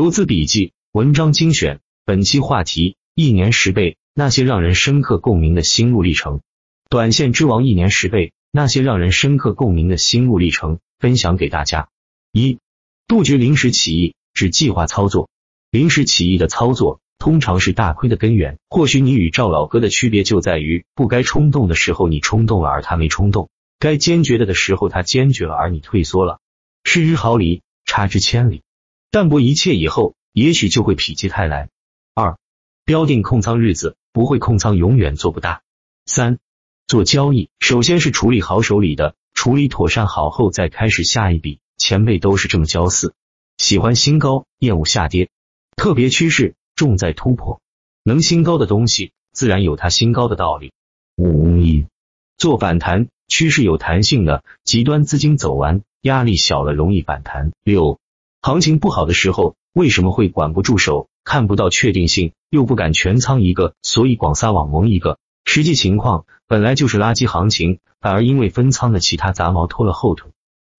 投资笔记，文章精选。本期话题：一年十倍，那些让人深刻共鸣的心路历程。短线之王一年十倍，那些让人深刻共鸣的心路历程，分享给大家。一、杜绝临时起意，只计划操作。临时起意的操作，通常是大亏的根源。或许你与赵老哥的区别就在于，不该冲动的时候你冲动了，而他没冲动；该坚决的的时候他坚决了，而你退缩了。失之毫厘，差之千里。淡泊一切以后，也许就会否极泰来。二、标定控仓日子，不会控仓永远做不大。三、做交易，首先是处理好手里的，处理妥善好后再开始下一笔。前辈都是这么教四，喜欢新高，厌恶下跌，特别趋势重在突破，能新高的东西自然有它新高的道理。五、一、做反弹，趋势有弹性的，极端资金走完，压力小了，容易反弹。六。行情不好的时候，为什么会管不住手，看不到确定性，又不敢全仓一个，所以广撒网蒙一个？实际情况本来就是垃圾行情，反而因为分仓的其他杂毛拖了后腿。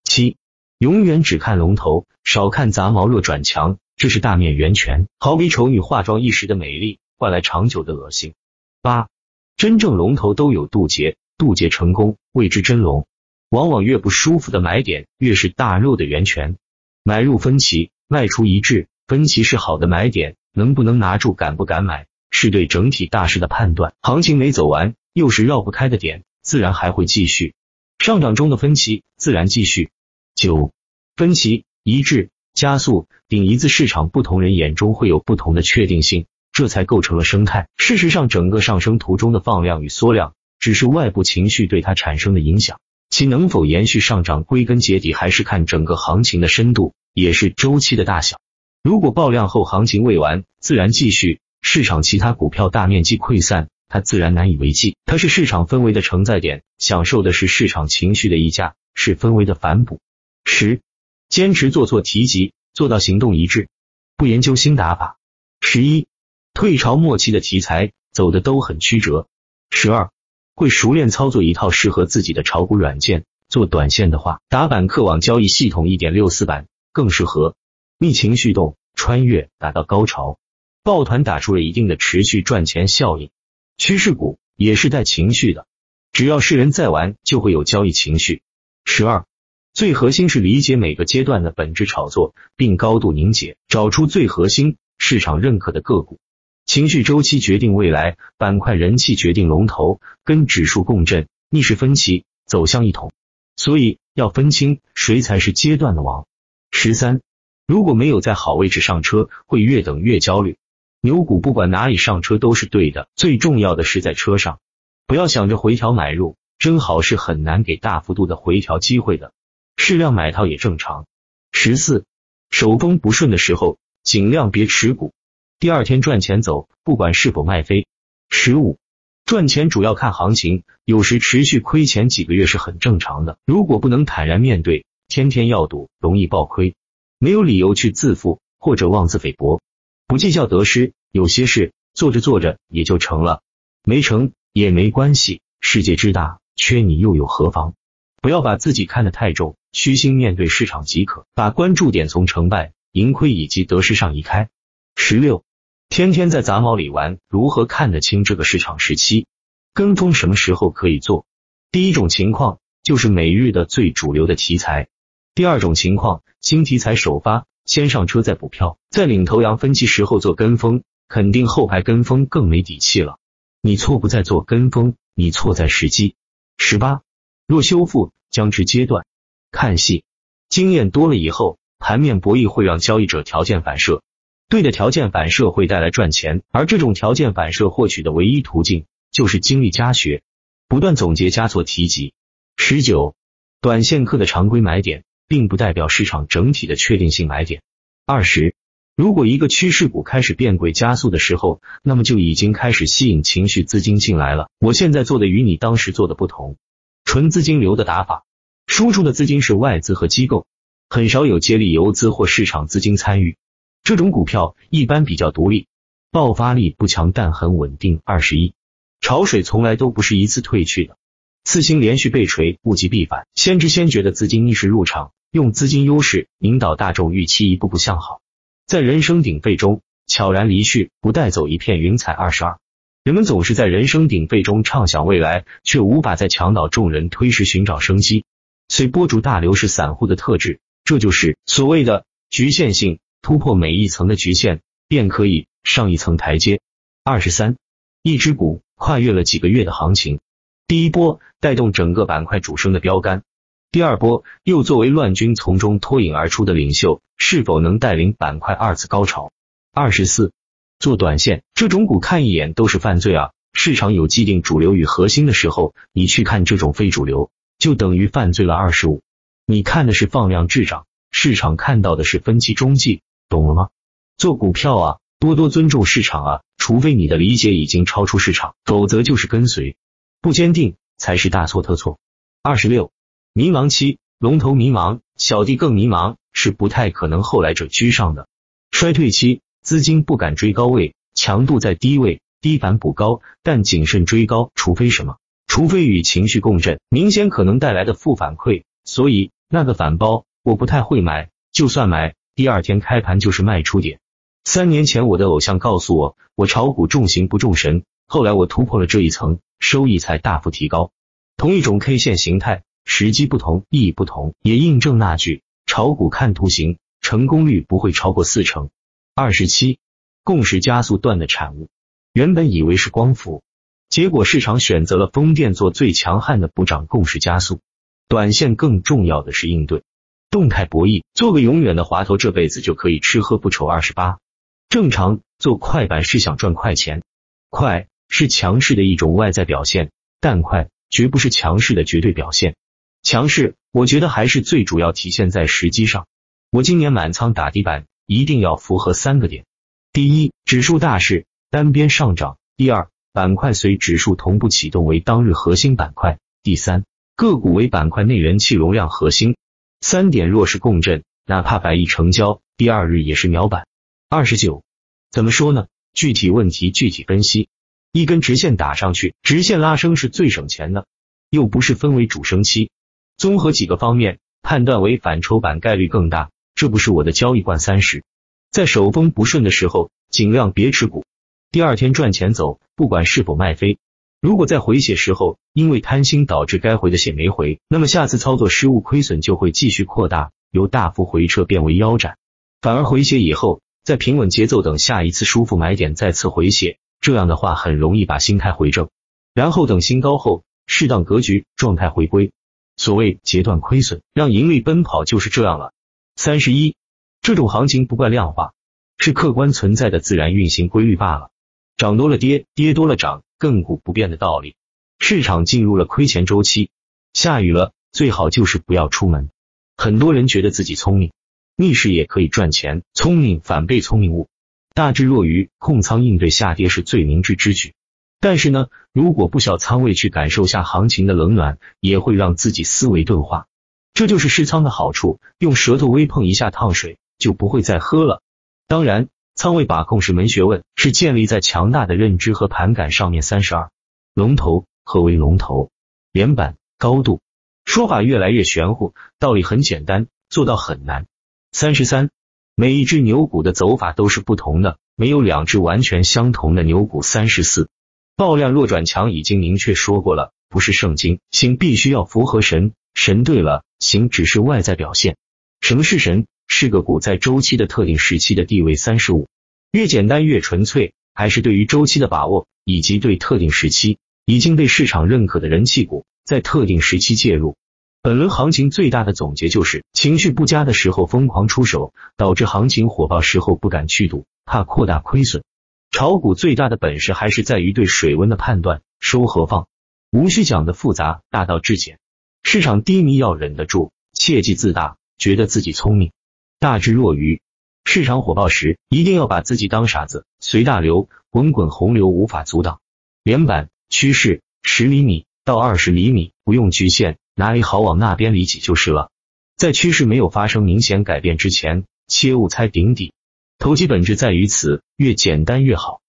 七，永远只看龙头，少看杂毛。弱转强，这是大面源泉，好比丑女化妆一时的美丽，换来长久的恶心。八，真正龙头都有渡劫，渡劫成功谓之真龙。往往越不舒服的买点，越是大肉的源泉。买入分歧，卖出一致。分歧是好的买点，能不能拿住，敢不敢买，是对整体大势的判断。行情没走完，又是绕不开的点，自然还会继续上涨中的分歧，自然继续。九分歧一致加速顶一字市场，不同人眼中会有不同的确定性，这才构成了生态。事实上，整个上升图中的放量与缩量，只是外部情绪对它产生的影响。其能否延续上涨，归根结底还是看整个行情的深度，也是周期的大小。如果爆量后行情未完，自然继续。市场其他股票大面积溃散，它自然难以为继。它是市场氛围的承载点，享受的是市场情绪的溢价，是氛围的反哺。十，坚持做错提及，做到行动一致，不研究新打法。十一，退潮末期的题材走的都很曲折。十二。会熟练操作一套适合自己的炒股软件，做短线的话，打板客网交易系统一点六四版更适合。逆情绪动，穿越打到高潮，抱团打出了一定的持续赚钱效应。趋势股也是带情绪的，只要是人在玩，就会有交易情绪。十二，最核心是理解每个阶段的本质炒作，并高度凝结，找出最核心市场认可的个股。情绪周期决定未来，板块人气决定龙头，跟指数共振，逆势分歧，走向一统。所以要分清谁才是阶段的王。十三，如果没有在好位置上车，会越等越焦虑。牛股不管哪里上车都是对的，最重要的是在车上，不要想着回调买入，真好是很难给大幅度的回调机会的，适量买套也正常。十四，手风不顺的时候，尽量别持股。第二天赚钱走，不管是否卖飞。十五，赚钱主要看行情，有时持续亏钱几个月是很正常的。如果不能坦然面对，天天要赌，容易爆亏。没有理由去自负或者妄自菲薄，不计较得失。有些事做着做着也就成了，没成也没关系。世界之大，缺你又有何妨？不要把自己看得太重，虚心面对市场即可。把关注点从成败、盈亏以及得失上移开。十六。天天在杂毛里玩，如何看得清这个市场时期？跟风什么时候可以做？第一种情况就是每日的最主流的题材；第二种情况，新题材首发，先上车再补票，在领头羊分歧时候做跟风，肯定后排跟风更没底气了。你错不在做跟风，你错在时机。十八，若修复将至阶段，看戏，经验多了以后，盘面博弈会让交易者条件反射。对的条件反射会带来赚钱，而这种条件反射获取的唯一途径就是经历加学，不断总结加做提及。十九，短线客的常规买点，并不代表市场整体的确定性买点。二十，如果一个趋势股开始变轨加速的时候，那么就已经开始吸引情绪资金进来了。我现在做的与你当时做的不同，纯资金流的打法，输出的资金是外资和机构，很少有接力游资或市场资金参与。这种股票一般比较独立，爆发力不强，但很稳定。二十一，潮水从来都不是一次退去的，次新连续被锤，物极必反。先知先觉的资金逆势入场，用资金优势引导大众预期一步步向好。在人声鼎沸中悄然离去，不带走一片云彩。二十二，人们总是在人声鼎沸中畅想未来，却无法在墙倒众人推时寻找生机。随波逐大流是散户的特质，这就是所谓的局限性。突破每一层的局限，便可以上一层台阶。二十三，一只股跨越了几个月的行情，第一波带动整个板块主升的标杆，第二波又作为乱军从中脱颖而出的领袖，是否能带领板块二次高潮？二十四，做短线这种股看一眼都是犯罪啊！市场有既定主流与核心的时候，你去看这种非主流，就等于犯罪了。二十五，你看的是放量滞涨，市场看到的是分期中继。懂了吗？做股票啊，多多尊重市场啊，除非你的理解已经超出市场，否则就是跟随，不坚定才是大错特错。二十六，迷茫期，龙头迷茫，小弟更迷茫，是不太可能后来者居上的。衰退期，资金不敢追高位，强度在低位，低反补高，但谨慎追高，除非什么？除非与情绪共振，明显可能带来的负反馈。所以那个反包，我不太会买，就算买。第二天开盘就是卖出点。三年前我的偶像告诉我，我炒股重形不重神。后来我突破了这一层，收益才大幅提高。同一种 K 线形态，时机不同，意义不同，也印证那句：炒股看图形，成功率不会超过四成。二十七，共识加速段的产物。原本以为是光伏，结果市场选择了风电做最强悍的补涨共识加速。短线更重要的是应对。动态博弈，做个永远的滑头，这辈子就可以吃喝不愁。二十八，正常做快板是想赚快钱，快是强势的一种外在表现，但快绝不是强势的绝对表现。强势，我觉得还是最主要体现在时机上。我今年满仓打底板，一定要符合三个点：第一，指数大势单边上涨；第二，板块随指数同步启动为当日核心板块；第三，个股为板块内人气容量核心。三点若是共振，哪怕百亿成交，第二日也是秒板。二十九，怎么说呢？具体问题具体分析。一根直线打上去，直线拉升是最省钱的，又不是分为主升期。综合几个方面，判断为反抽板概率更大。这不是我的交易惯三十，在手风不顺的时候，尽量别持股。第二天赚钱走，不管是否卖飞。如果在回血时候因为贪心导致该回的血没回，那么下次操作失误亏损就会继续扩大，由大幅回撤变为腰斩。反而回血以后，在平稳节奏等下一次舒服买点再次回血，这样的话很容易把心态回正，然后等新高后适当格局状态回归。所谓截断亏损，让盈利奔跑就是这样了。三十一，这种行情不怪量化，是客观存在的自然运行规律罢了。涨多了跌，跌多了涨。亘古不变的道理，市场进入了亏钱周期，下雨了，最好就是不要出门。很多人觉得自己聪明，逆势也可以赚钱，聪明反被聪明误，大智若愚，控仓应对下跌是最明智之举。但是呢，如果不小仓位去感受下行情的冷暖，也会让自己思维钝化。这就是试仓的好处，用舌头微碰一下烫水，就不会再喝了。当然。仓位把控是门学问，是建立在强大的认知和盘感上面。三十二，龙头何为龙头？连板高度说法越来越玄乎，道理很简单，做到很难。三十三，每一只牛股的走法都是不同的，没有两只完全相同的牛股。三十四，爆量弱转强已经明确说过了，不是圣经，行必须要符合神，神对了，行只是外在表现。什么是神？是个股在周期的特定时期的地位。三十五，越简单越纯粹，还是对于周期的把握，以及对特定时期已经被市场认可的人气股，在特定时期介入。本轮行情最大的总结就是，情绪不佳的时候疯狂出手，导致行情火爆时候不敢去赌，怕扩大亏损。炒股最大的本事还是在于对水温的判断，收和放，无需讲的复杂，大道至简。市场低迷要忍得住，切忌自大，觉得自己聪明。大智若愚，市场火爆时一定要把自己当傻子，随大流，滚滚洪流无法阻挡。连板趋势十厘米到二十厘米不用局限，哪里好往那边理解就是了。在趋势没有发生明显改变之前，切勿猜顶底。投机本质在于此，越简单越好。